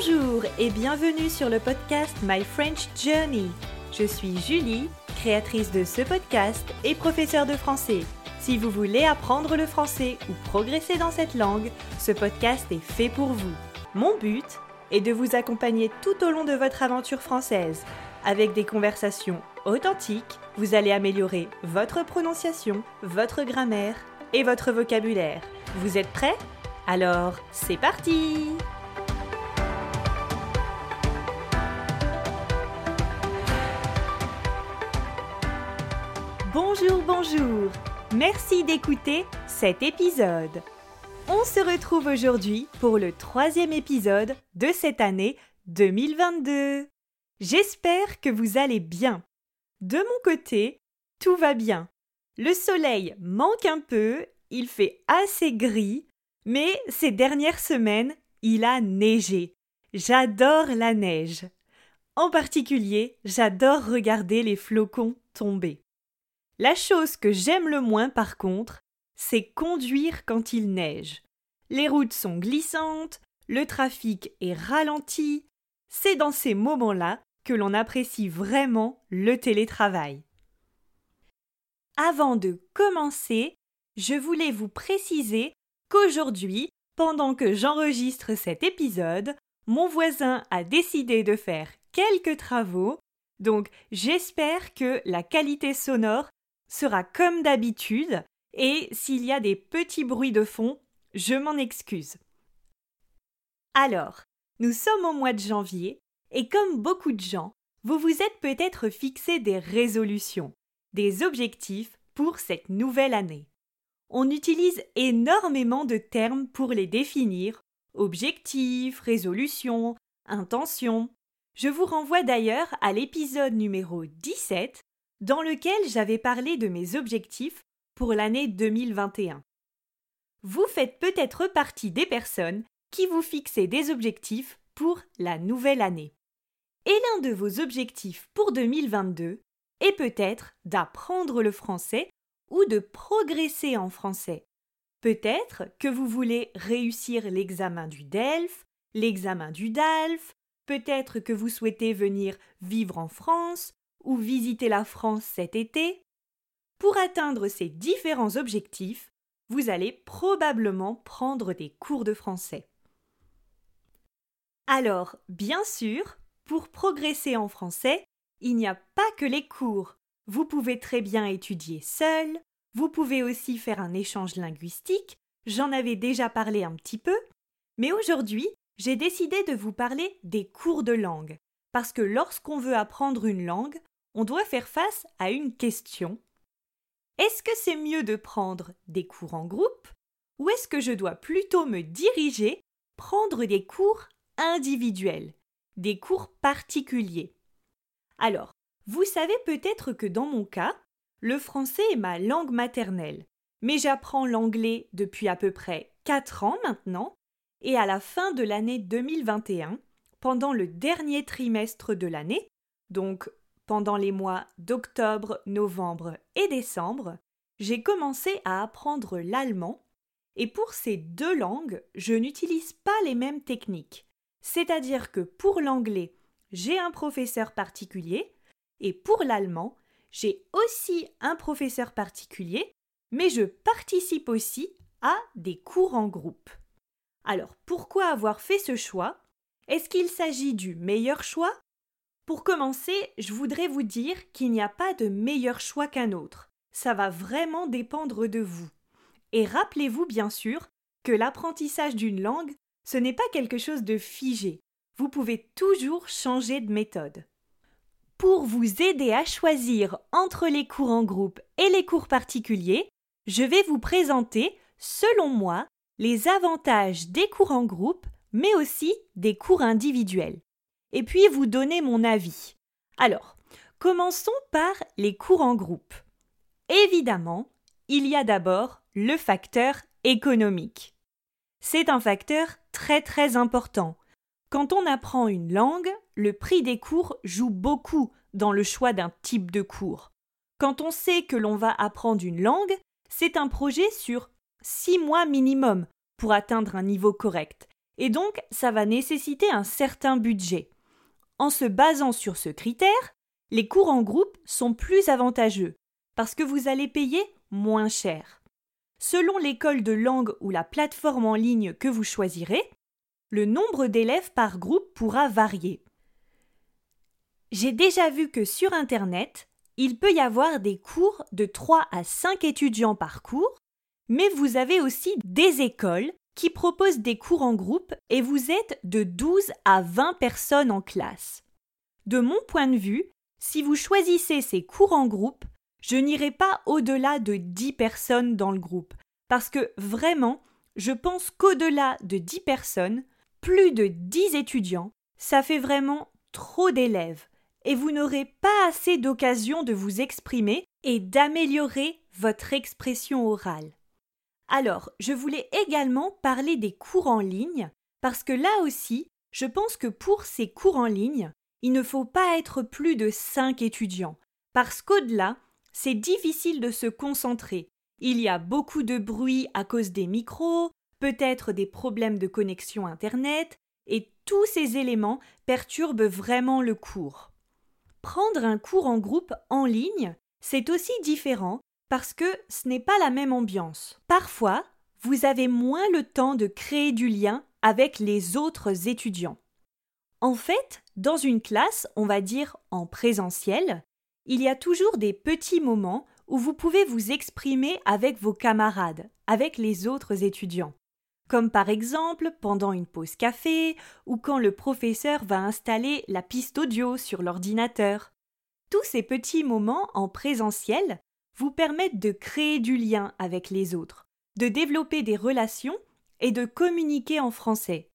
Bonjour et bienvenue sur le podcast My French Journey. Je suis Julie, créatrice de ce podcast et professeure de français. Si vous voulez apprendre le français ou progresser dans cette langue, ce podcast est fait pour vous. Mon but est de vous accompagner tout au long de votre aventure française. Avec des conversations authentiques, vous allez améliorer votre prononciation, votre grammaire et votre vocabulaire. Vous êtes prêts? Alors, c'est parti Bonjour, bonjour Merci d'écouter cet épisode. On se retrouve aujourd'hui pour le troisième épisode de cette année 2022. J'espère que vous allez bien. De mon côté, tout va bien. Le soleil manque un peu, il fait assez gris, mais ces dernières semaines, il a neigé. J'adore la neige. En particulier, j'adore regarder les flocons tomber. La chose que j'aime le moins, par contre, c'est conduire quand il neige. Les routes sont glissantes, le trafic est ralenti. C'est dans ces moments-là que l'on apprécie vraiment le télétravail. Avant de commencer, je voulais vous préciser qu'aujourd'hui, pendant que j'enregistre cet épisode, mon voisin a décidé de faire quelques travaux, donc j'espère que la qualité sonore sera comme d'habitude, et s'il y a des petits bruits de fond, je m'en excuse. Alors, nous sommes au mois de janvier, et comme beaucoup de gens, vous vous êtes peut-être fixé des résolutions, des objectifs pour cette nouvelle année. On utilise énormément de termes pour les définir objectifs, résolutions, intentions. Je vous renvoie d'ailleurs à l'épisode numéro 17 dans lequel j'avais parlé de mes objectifs pour l'année 2021. Vous faites peut-être partie des personnes qui vous fixez des objectifs pour la nouvelle année. Et l'un de vos objectifs pour 2022 est peut-être d'apprendre le français ou de progresser en français. Peut-être que vous voulez réussir l'examen du DELF, l'examen du DALF, peut-être que vous souhaitez venir vivre en France ou visiter la France cet été, pour atteindre ces différents objectifs, vous allez probablement prendre des cours de français. Alors, bien sûr, pour progresser en français, il n'y a pas que les cours. Vous pouvez très bien étudier seul, vous pouvez aussi faire un échange linguistique, j'en avais déjà parlé un petit peu, mais aujourd'hui, j'ai décidé de vous parler des cours de langue, parce que lorsqu'on veut apprendre une langue, on doit faire face à une question. Est-ce que c'est mieux de prendre des cours en groupe ou est-ce que je dois plutôt me diriger, prendre des cours individuels, des cours particuliers? Alors, vous savez peut-être que dans mon cas, le français est ma langue maternelle, mais j'apprends l'anglais depuis à peu près 4 ans maintenant, et à la fin de l'année 2021, pendant le dernier trimestre de l'année, donc pendant les mois d'octobre, novembre et décembre, j'ai commencé à apprendre l'allemand et pour ces deux langues, je n'utilise pas les mêmes techniques. C'est-à-dire que pour l'anglais, j'ai un professeur particulier et pour l'allemand, j'ai aussi un professeur particulier, mais je participe aussi à des cours en groupe. Alors pourquoi avoir fait ce choix? Est-ce qu'il s'agit du meilleur choix? Pour commencer, je voudrais vous dire qu'il n'y a pas de meilleur choix qu'un autre. Ça va vraiment dépendre de vous. Et rappelez-vous bien sûr que l'apprentissage d'une langue, ce n'est pas quelque chose de figé. Vous pouvez toujours changer de méthode. Pour vous aider à choisir entre les cours en groupe et les cours particuliers, je vais vous présenter, selon moi, les avantages des cours en groupe, mais aussi des cours individuels et puis vous donner mon avis. Alors, commençons par les cours en groupe. Évidemment, il y a d'abord le facteur économique. C'est un facteur très très important. Quand on apprend une langue, le prix des cours joue beaucoup dans le choix d'un type de cours. Quand on sait que l'on va apprendre une langue, c'est un projet sur six mois minimum pour atteindre un niveau correct. et donc ça va nécessiter un certain budget. En se basant sur ce critère, les cours en groupe sont plus avantageux parce que vous allez payer moins cher. Selon l'école de langue ou la plateforme en ligne que vous choisirez, le nombre d'élèves par groupe pourra varier. J'ai déjà vu que sur Internet, il peut y avoir des cours de 3 à 5 étudiants par cours, mais vous avez aussi des écoles qui proposent des cours en groupe et vous êtes de 12 à 20 personnes en classe. De mon point de vue, si vous choisissez ces cours en groupe, je n'irai pas au-delà de 10 personnes dans le groupe, parce que vraiment, je pense qu'au-delà de 10 personnes, plus de 10 étudiants, ça fait vraiment trop d'élèves, et vous n'aurez pas assez d'occasion de vous exprimer et d'améliorer votre expression orale. Alors, je voulais également parler des cours en ligne, parce que là aussi, je pense que pour ces cours en ligne, il ne faut pas être plus de 5 étudiants, parce qu'au-delà, c'est difficile de se concentrer. Il y a beaucoup de bruit à cause des micros, peut-être des problèmes de connexion Internet, et tous ces éléments perturbent vraiment le cours. Prendre un cours en groupe en ligne, c'est aussi différent parce que ce n'est pas la même ambiance. Parfois, vous avez moins le temps de créer du lien avec les autres étudiants. En fait, dans une classe, on va dire en présentiel, il y a toujours des petits moments où vous pouvez vous exprimer avec vos camarades, avec les autres étudiants comme par exemple pendant une pause café ou quand le professeur va installer la piste audio sur l'ordinateur. Tous ces petits moments en présentiel vous permettent de créer du lien avec les autres, de développer des relations et de communiquer en français.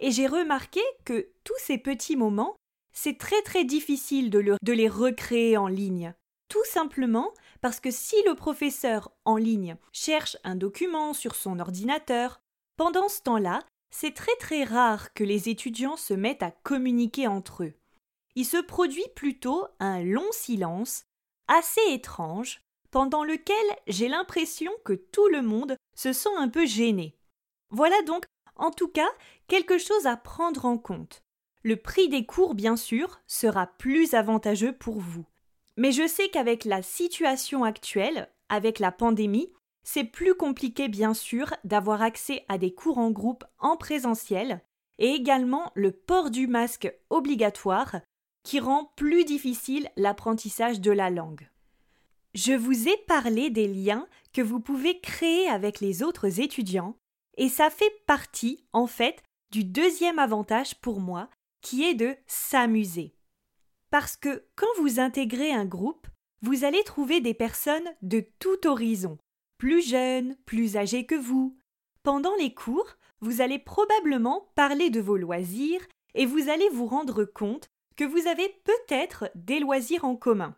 Et j'ai remarqué que tous ces petits moments, c'est très très difficile de, les recréer en ligne. Tout simplement parce que si le professeur en ligne cherche un document sur son ordinateur pendant ce temps-là, c'est très très rare que les étudiants se mettent à communiquer entre eux. Il se produit plutôt un long silence, assez étrange, pendant lequel j'ai l'impression que tout le monde se sent un peu gêné. Voilà donc, en tout cas, quelque chose à prendre en compte. Le prix des cours, bien sûr, sera plus avantageux pour vous. Mais je sais qu'avec la situation actuelle, avec la pandémie, c'est plus compliqué bien sûr d'avoir accès à des cours en groupe en présentiel et également le port du masque obligatoire qui rend plus difficile l'apprentissage de la langue. Je vous ai parlé des liens que vous pouvez créer avec les autres étudiants et ça fait partie en fait du deuxième avantage pour moi qui est de s'amuser. Parce que quand vous intégrez un groupe, vous allez trouver des personnes de tout horizon, plus jeunes, plus âgés que vous. Pendant les cours, vous allez probablement parler de vos loisirs et vous allez vous rendre compte que vous avez peut-être des loisirs en commun.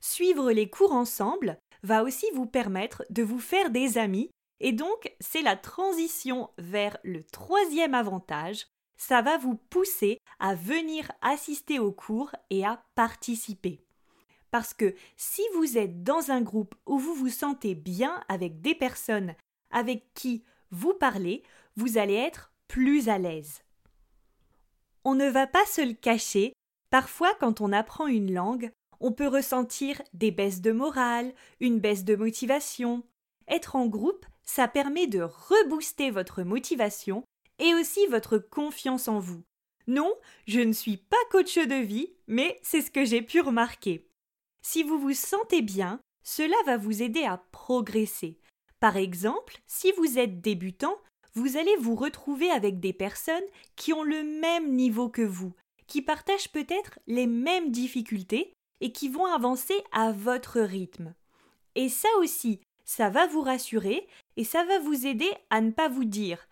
Suivre les cours ensemble va aussi vous permettre de vous faire des amis et donc c'est la transition vers le troisième avantage, ça va vous pousser à venir assister aux cours et à participer. Parce que si vous êtes dans un groupe où vous vous sentez bien avec des personnes avec qui vous parlez, vous allez être plus à l'aise. On ne va pas se le cacher, parfois quand on apprend une langue, on peut ressentir des baisses de morale, une baisse de motivation. Être en groupe, ça permet de rebooster votre motivation et aussi votre confiance en vous. Non, je ne suis pas coach de vie, mais c'est ce que j'ai pu remarquer. Si vous vous sentez bien, cela va vous aider à progresser. Par exemple, si vous êtes débutant, vous allez vous retrouver avec des personnes qui ont le même niveau que vous, qui partagent peut-être les mêmes difficultés et qui vont avancer à votre rythme. Et ça aussi, ça va vous rassurer et ça va vous aider à ne pas vous dire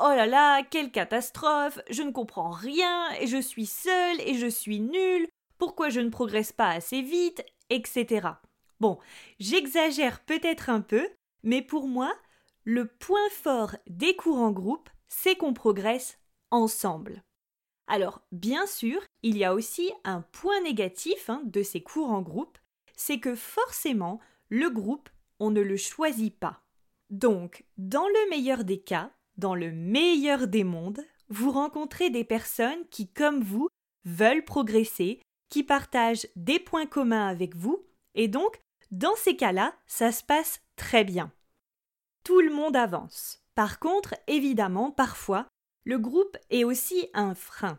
Oh là là, quelle catastrophe, je ne comprends rien et je suis seul et je suis nul, pourquoi je ne progresse pas assez vite, etc. Bon, j'exagère peut-être un peu, mais pour moi, le point fort des cours en groupe, c'est qu'on progresse ensemble. Alors, bien sûr, il y a aussi un point négatif hein, de ces cours en groupe, c'est que forcément, le groupe, on ne le choisit pas. Donc, dans le meilleur des cas, dans le meilleur des mondes, vous rencontrez des personnes qui, comme vous, veulent progresser, qui partagent des points communs avec vous, et donc, dans ces cas-là, ça se passe très bien. Tout le monde avance. Par contre, évidemment, parfois, le groupe est aussi un frein.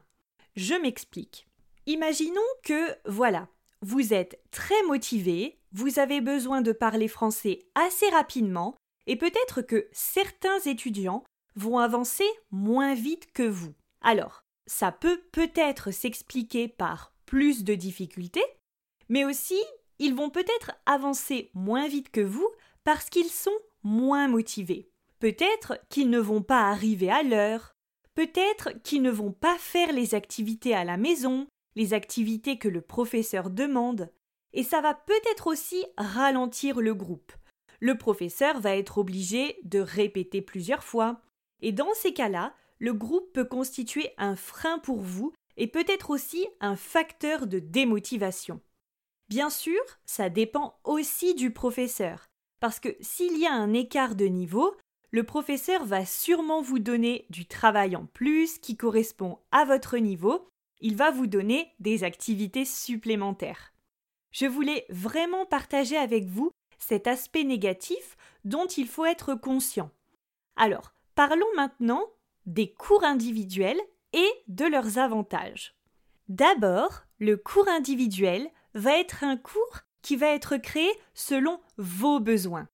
Je m'explique. Imaginons que, voilà, vous êtes très motivé, vous avez besoin de parler français assez rapidement, et peut-être que certains étudiants vont avancer moins vite que vous. Alors, ça peut peut-être s'expliquer par plus de difficultés, mais aussi ils vont peut-être avancer moins vite que vous parce qu'ils sont moins motivés. Peut-être qu'ils ne vont pas arriver à l'heure, peut-être qu'ils ne vont pas faire les activités à la maison, les activités que le professeur demande, et ça va peut-être aussi ralentir le groupe. Le professeur va être obligé de répéter plusieurs fois, et dans ces cas-là, le groupe peut constituer un frein pour vous et peut-être aussi un facteur de démotivation. Bien sûr, ça dépend aussi du professeur, parce que s'il y a un écart de niveau, le professeur va sûrement vous donner du travail en plus qui correspond à votre niveau, il va vous donner des activités supplémentaires. Je voulais vraiment partager avec vous cet aspect négatif dont il faut être conscient. Alors, parlons maintenant des cours individuels et de leurs avantages. D'abord, le cours individuel va être un cours qui va être créé selon vos besoins.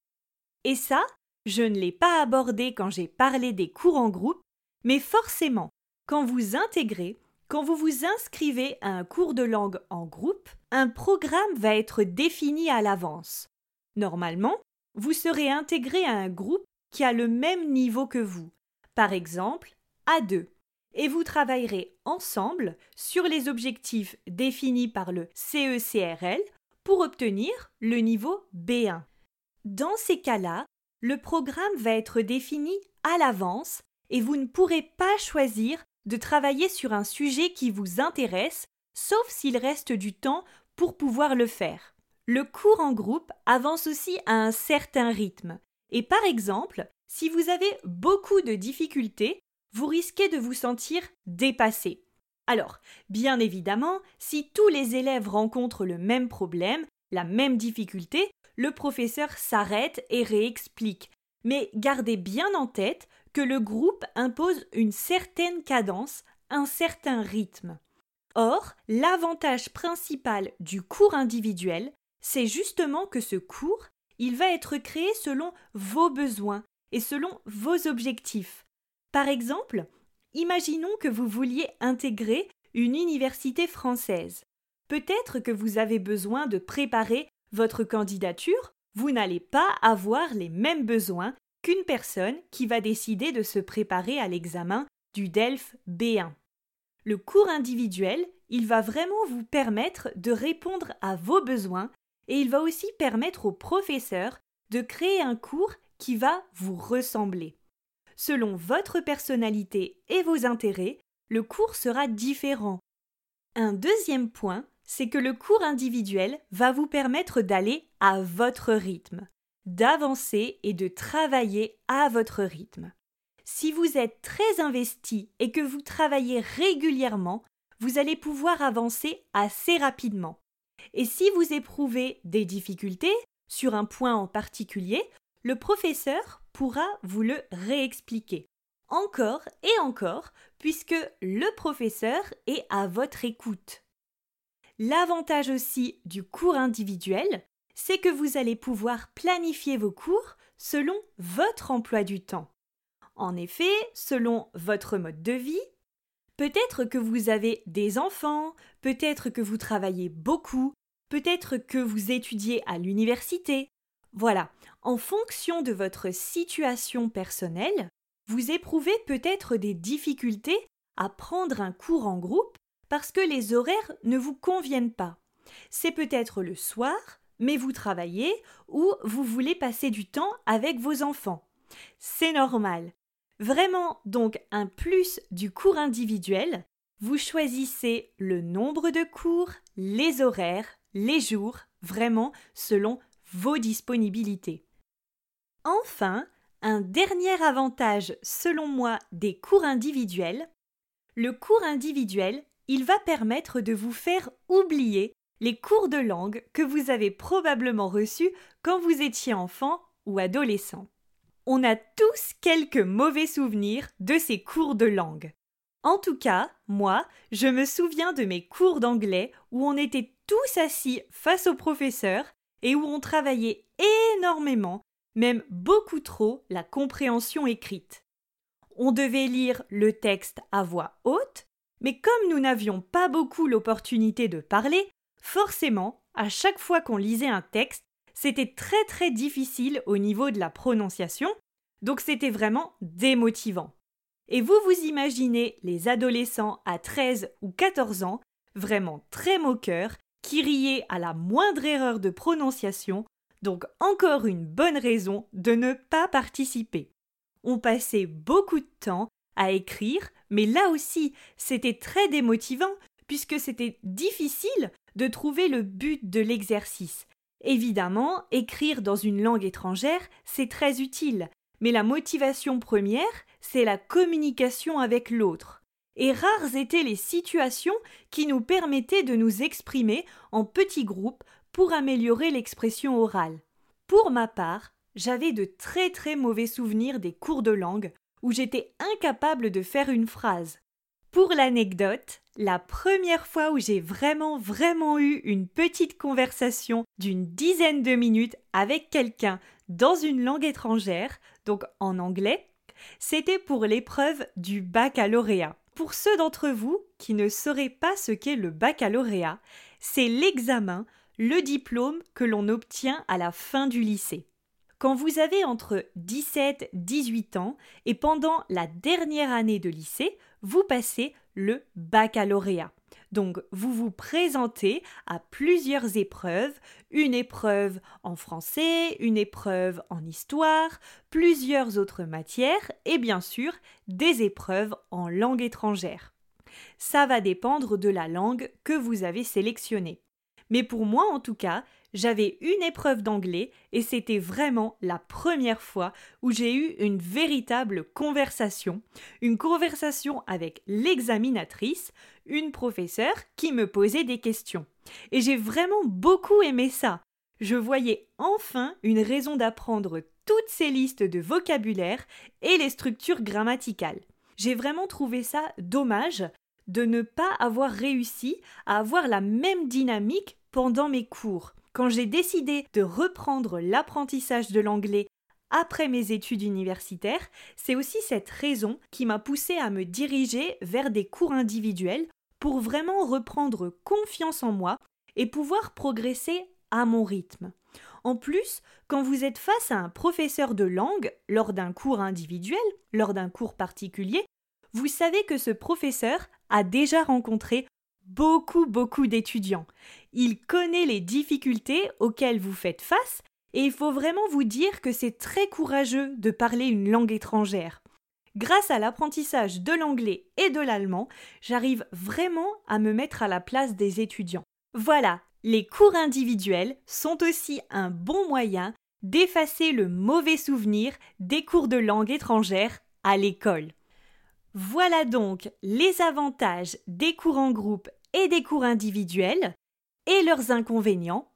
Et ça, je ne l'ai pas abordé quand j'ai parlé des cours en groupe, mais forcément, quand vous intégrez, quand vous vous inscrivez à un cours de langue en groupe, un programme va être défini à l'avance. Normalement, vous serez intégré à un groupe qui a le même niveau que vous, par exemple A2, et vous travaillerez ensemble sur les objectifs définis par le CECRL pour obtenir le niveau B1. Dans ces cas-là, le programme va être défini à l'avance et vous ne pourrez pas choisir de travailler sur un sujet qui vous intéresse, sauf s'il reste du temps pour pouvoir le faire. Le cours en groupe avance aussi à un certain rythme, et par exemple, si vous avez beaucoup de difficultés, vous risquez de vous sentir dépassé. Alors, bien évidemment, si tous les élèves rencontrent le même problème, la même difficulté, le professeur s'arrête et réexplique. Mais gardez bien en tête que le groupe impose une certaine cadence, un certain rythme. Or, l'avantage principal du cours individuel, c'est justement que ce cours, il va être créé selon vos besoins et selon vos objectifs. Par exemple, imaginons que vous vouliez intégrer une université française. Peut-être que vous avez besoin de préparer votre candidature, vous n'allez pas avoir les mêmes besoins qu'une personne qui va décider de se préparer à l'examen du DELF B1. Le cours individuel, il va vraiment vous permettre de répondre à vos besoins et il va aussi permettre au professeur de créer un cours qui va vous ressembler. Selon votre personnalité et vos intérêts, le cours sera différent. Un deuxième point, c'est que le cours individuel va vous permettre d'aller à votre rythme, d'avancer et de travailler à votre rythme. Si vous êtes très investi et que vous travaillez régulièrement, vous allez pouvoir avancer assez rapidement. Et si vous éprouvez des difficultés sur un point en particulier, le professeur pourra vous le réexpliquer. Encore et encore, puisque le professeur est à votre écoute. L'avantage aussi du cours individuel, c'est que vous allez pouvoir planifier vos cours selon votre emploi du temps. En effet, selon votre mode de vie, peut-être que vous avez des enfants, peut-être que vous travaillez beaucoup, peut-être que vous étudiez à l'université. Voilà, en fonction de votre situation personnelle, vous éprouvez peut-être des difficultés à prendre un cours en groupe parce que les horaires ne vous conviennent pas. C'est peut-être le soir, mais vous travaillez ou vous voulez passer du temps avec vos enfants. C'est normal. Vraiment donc un plus du cours individuel, vous choisissez le nombre de cours, les horaires, les jours, vraiment selon vos disponibilités. Enfin, un dernier avantage, selon moi, des cours individuels. Le cours individuel, il va permettre de vous faire oublier les cours de langue que vous avez probablement reçus quand vous étiez enfant ou adolescent. On a tous quelques mauvais souvenirs de ces cours de langue. En tout cas, moi, je me souviens de mes cours d'anglais où on était tous assis face au professeur et où on travaillait énormément, même beaucoup trop, la compréhension écrite. On devait lire le texte à voix haute, mais comme nous n'avions pas beaucoup l'opportunité de parler, forcément, à chaque fois qu'on lisait un texte, c'était très très difficile au niveau de la prononciation, donc c'était vraiment démotivant. Et vous vous imaginez les adolescents à 13 ou 14 ans, vraiment très moqueurs, qui riaient à la moindre erreur de prononciation, donc encore une bonne raison de ne pas participer. On passait beaucoup de temps à écrire, mais là aussi c'était très démotivant puisque c'était difficile de trouver le but de l'exercice. Évidemment, écrire dans une langue étrangère, c'est très utile, mais la motivation première, c'est la communication avec l'autre. Et rares étaient les situations qui nous permettaient de nous exprimer en petits groupes pour améliorer l'expression orale. Pour ma part, j'avais de très très mauvais souvenirs des cours de langue où j'étais incapable de faire une phrase. Pour l'anecdote, la première fois où j'ai vraiment vraiment eu une petite conversation d'une dizaine de minutes avec quelqu'un dans une langue étrangère, donc en anglais, c'était pour l'épreuve du baccalauréat. Pour ceux d'entre vous qui ne sauraient pas ce qu'est le baccalauréat, c'est l'examen, le diplôme que l'on obtient à la fin du lycée. Quand vous avez entre 17 et 18 ans et pendant la dernière année de lycée, vous passez le baccalauréat. Donc vous vous présentez à plusieurs épreuves, une épreuve en français, une épreuve en histoire, plusieurs autres matières et bien sûr des épreuves en langue étrangère. Ça va dépendre de la langue que vous avez sélectionnée. Mais pour moi en tout cas, j'avais une épreuve d'anglais et c'était vraiment la première fois où j'ai eu une véritable conversation, une conversation avec l'examinatrice, une professeure qui me posait des questions. Et j'ai vraiment beaucoup aimé ça. Je voyais enfin une raison d'apprendre toutes ces listes de vocabulaire et les structures grammaticales. J'ai vraiment trouvé ça dommage de ne pas avoir réussi à avoir la même dynamique pendant mes cours. Quand j'ai décidé de reprendre l'apprentissage de l'anglais après mes études universitaires, c'est aussi cette raison qui m'a poussé à me diriger vers des cours individuels pour vraiment reprendre confiance en moi et pouvoir progresser à mon rythme. En plus, quand vous êtes face à un professeur de langue lors d'un cours individuel, lors d'un cours particulier, vous savez que ce professeur a déjà rencontré beaucoup, beaucoup d'étudiants. Il connaît les difficultés auxquelles vous faites face et il faut vraiment vous dire que c'est très courageux de parler une langue étrangère. Grâce à l'apprentissage de l'anglais et de l'allemand, j'arrive vraiment à me mettre à la place des étudiants. Voilà, les cours individuels sont aussi un bon moyen d'effacer le mauvais souvenir des cours de langue étrangère à l'école. Voilà donc les avantages des cours en groupe et des cours individuels et leurs inconvénients.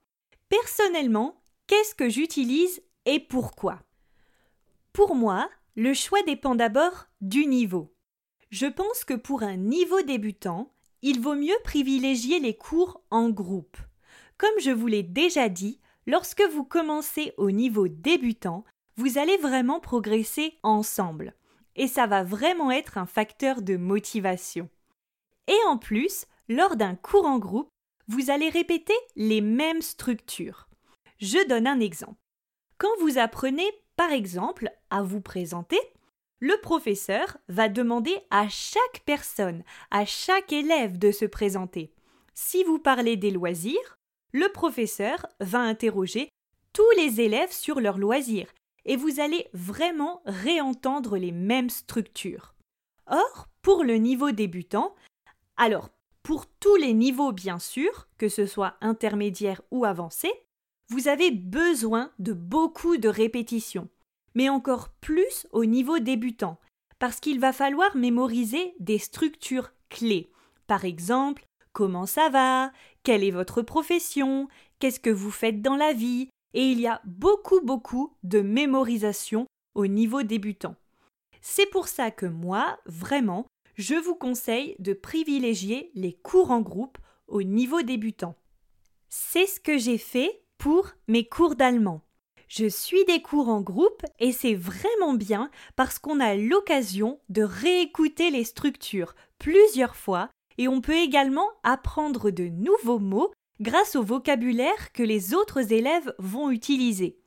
Personnellement, qu'est-ce que j'utilise et pourquoi? Pour moi, le choix dépend d'abord du niveau. Je pense que pour un niveau débutant, il vaut mieux privilégier les cours en groupe. Comme je vous l'ai déjà dit, lorsque vous commencez au niveau débutant, vous allez vraiment progresser ensemble et ça va vraiment être un facteur de motivation. Et en plus, lors d'un cours en groupe, vous allez répéter les mêmes structures. Je donne un exemple. Quand vous apprenez, par exemple, à vous présenter, le professeur va demander à chaque personne, à chaque élève de se présenter. Si vous parlez des loisirs, le professeur va interroger tous les élèves sur leurs loisirs et vous allez vraiment réentendre les mêmes structures. Or, pour le niveau débutant, alors pour tous les niveaux bien sûr, que ce soit intermédiaire ou avancé, vous avez besoin de beaucoup de répétitions. mais encore plus au niveau débutant, parce qu'il va falloir mémoriser des structures clés. Par exemple, comment ça va, quelle est votre profession, qu'est-ce que vous faites dans la vie, et il y a beaucoup beaucoup de mémorisation au niveau débutant. C'est pour ça que moi, vraiment, je vous conseille de privilégier les cours en groupe au niveau débutant. C'est ce que j'ai fait pour mes cours d'allemand. Je suis des cours en groupe et c'est vraiment bien parce qu'on a l'occasion de réécouter les structures plusieurs fois et on peut également apprendre de nouveaux mots grâce au vocabulaire que les autres élèves vont utiliser.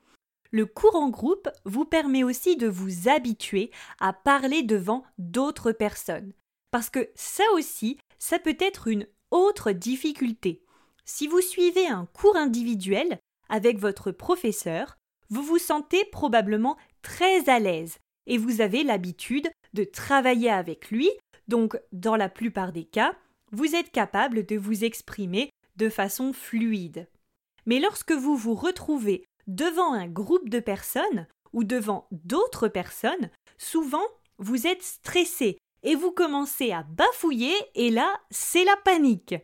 Le cours en groupe vous permet aussi de vous habituer à parler devant d'autres personnes. Parce que ça aussi, ça peut être une autre difficulté. Si vous suivez un cours individuel avec votre professeur, vous vous sentez probablement très à l'aise et vous avez l'habitude de travailler avec lui, donc dans la plupart des cas, vous êtes capable de vous exprimer de façon fluide. Mais lorsque vous vous retrouvez devant un groupe de personnes ou devant d'autres personnes, souvent vous êtes stressé et vous commencez à bafouiller et là, c'est la panique.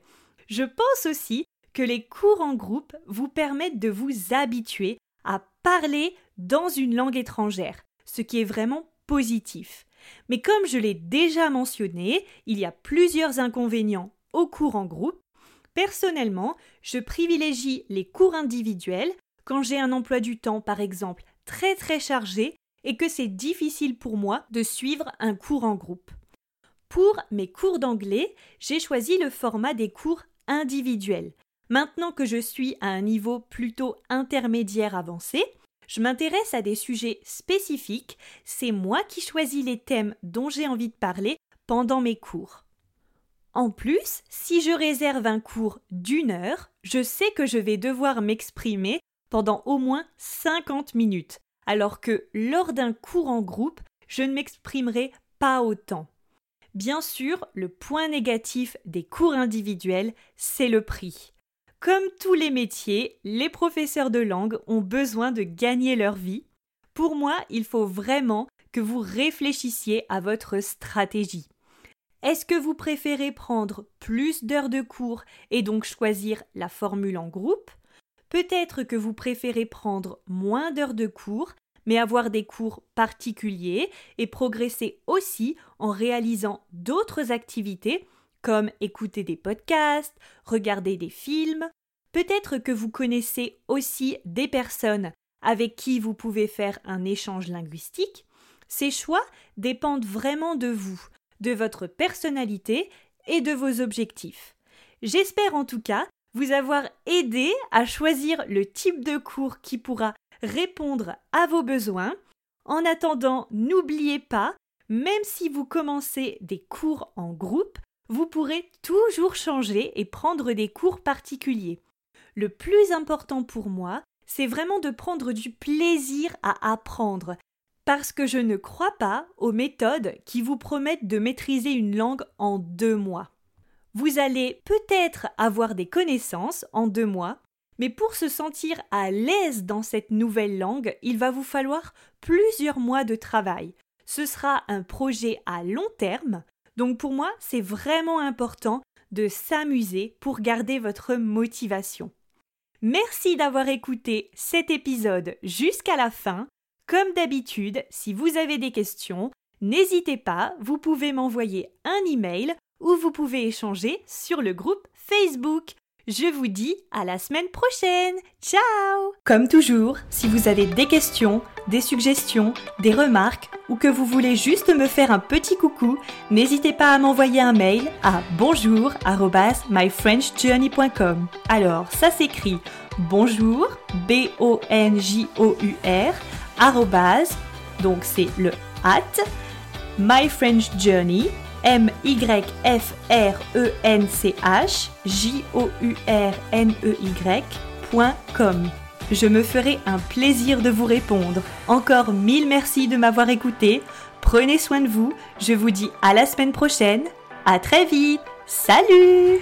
Je pense aussi que les cours en groupe vous permettent de vous habituer à parler dans une langue étrangère, ce qui est vraiment positif. Mais comme je l'ai déjà mentionné, il y a plusieurs inconvénients aux cours en groupe Personnellement, je privilégie les cours individuels quand j'ai un emploi du temps, par exemple, très très chargé et que c'est difficile pour moi de suivre un cours en groupe. Pour mes cours d'anglais, j'ai choisi le format des cours individuels. Maintenant que je suis à un niveau plutôt intermédiaire avancé, je m'intéresse à des sujets spécifiques, c'est moi qui choisis les thèmes dont j'ai envie de parler pendant mes cours. En plus, si je réserve un cours d'une heure, je sais que je vais devoir m'exprimer pendant au moins 50 minutes, alors que lors d'un cours en groupe, je ne m'exprimerai pas autant. Bien sûr, le point négatif des cours individuels, c'est le prix. Comme tous les métiers, les professeurs de langue ont besoin de gagner leur vie. Pour moi, il faut vraiment que vous réfléchissiez à votre stratégie. Est-ce que vous préférez prendre plus d'heures de cours et donc choisir la formule en groupe? Peut-être que vous préférez prendre moins d'heures de cours mais avoir des cours particuliers et progresser aussi en réalisant d'autres activités comme écouter des podcasts, regarder des films. Peut-être que vous connaissez aussi des personnes avec qui vous pouvez faire un échange linguistique. Ces choix dépendent vraiment de vous de votre personnalité et de vos objectifs. J'espère en tout cas vous avoir aidé à choisir le type de cours qui pourra répondre à vos besoins. En attendant, n'oubliez pas, même si vous commencez des cours en groupe, vous pourrez toujours changer et prendre des cours particuliers. Le plus important pour moi, c'est vraiment de prendre du plaisir à apprendre, parce que je ne crois pas aux méthodes qui vous promettent de maîtriser une langue en deux mois. Vous allez peut-être avoir des connaissances en deux mois, mais pour se sentir à l'aise dans cette nouvelle langue, il va vous falloir plusieurs mois de travail. Ce sera un projet à long terme, donc pour moi c'est vraiment important de s'amuser pour garder votre motivation. Merci d'avoir écouté cet épisode jusqu'à la fin. Comme d'habitude, si vous avez des questions, n'hésitez pas, vous pouvez m'envoyer un email ou vous pouvez échanger sur le groupe Facebook. Je vous dis à la semaine prochaine. Ciao Comme toujours, si vous avez des questions, des suggestions, des remarques ou que vous voulez juste me faire un petit coucou, n'hésitez pas à m'envoyer un mail à bonjour@myfrenchjourney.com. Alors, ça s'écrit bonjour B O N J O U R donc c'est le at, My French Journey, M-Y-F-R-E-N-C-H, J-O-U-R-N-E-Y.com. Je me ferai un plaisir de vous répondre. Encore mille merci de m'avoir écouté. Prenez soin de vous. Je vous dis à la semaine prochaine. À très vite. Salut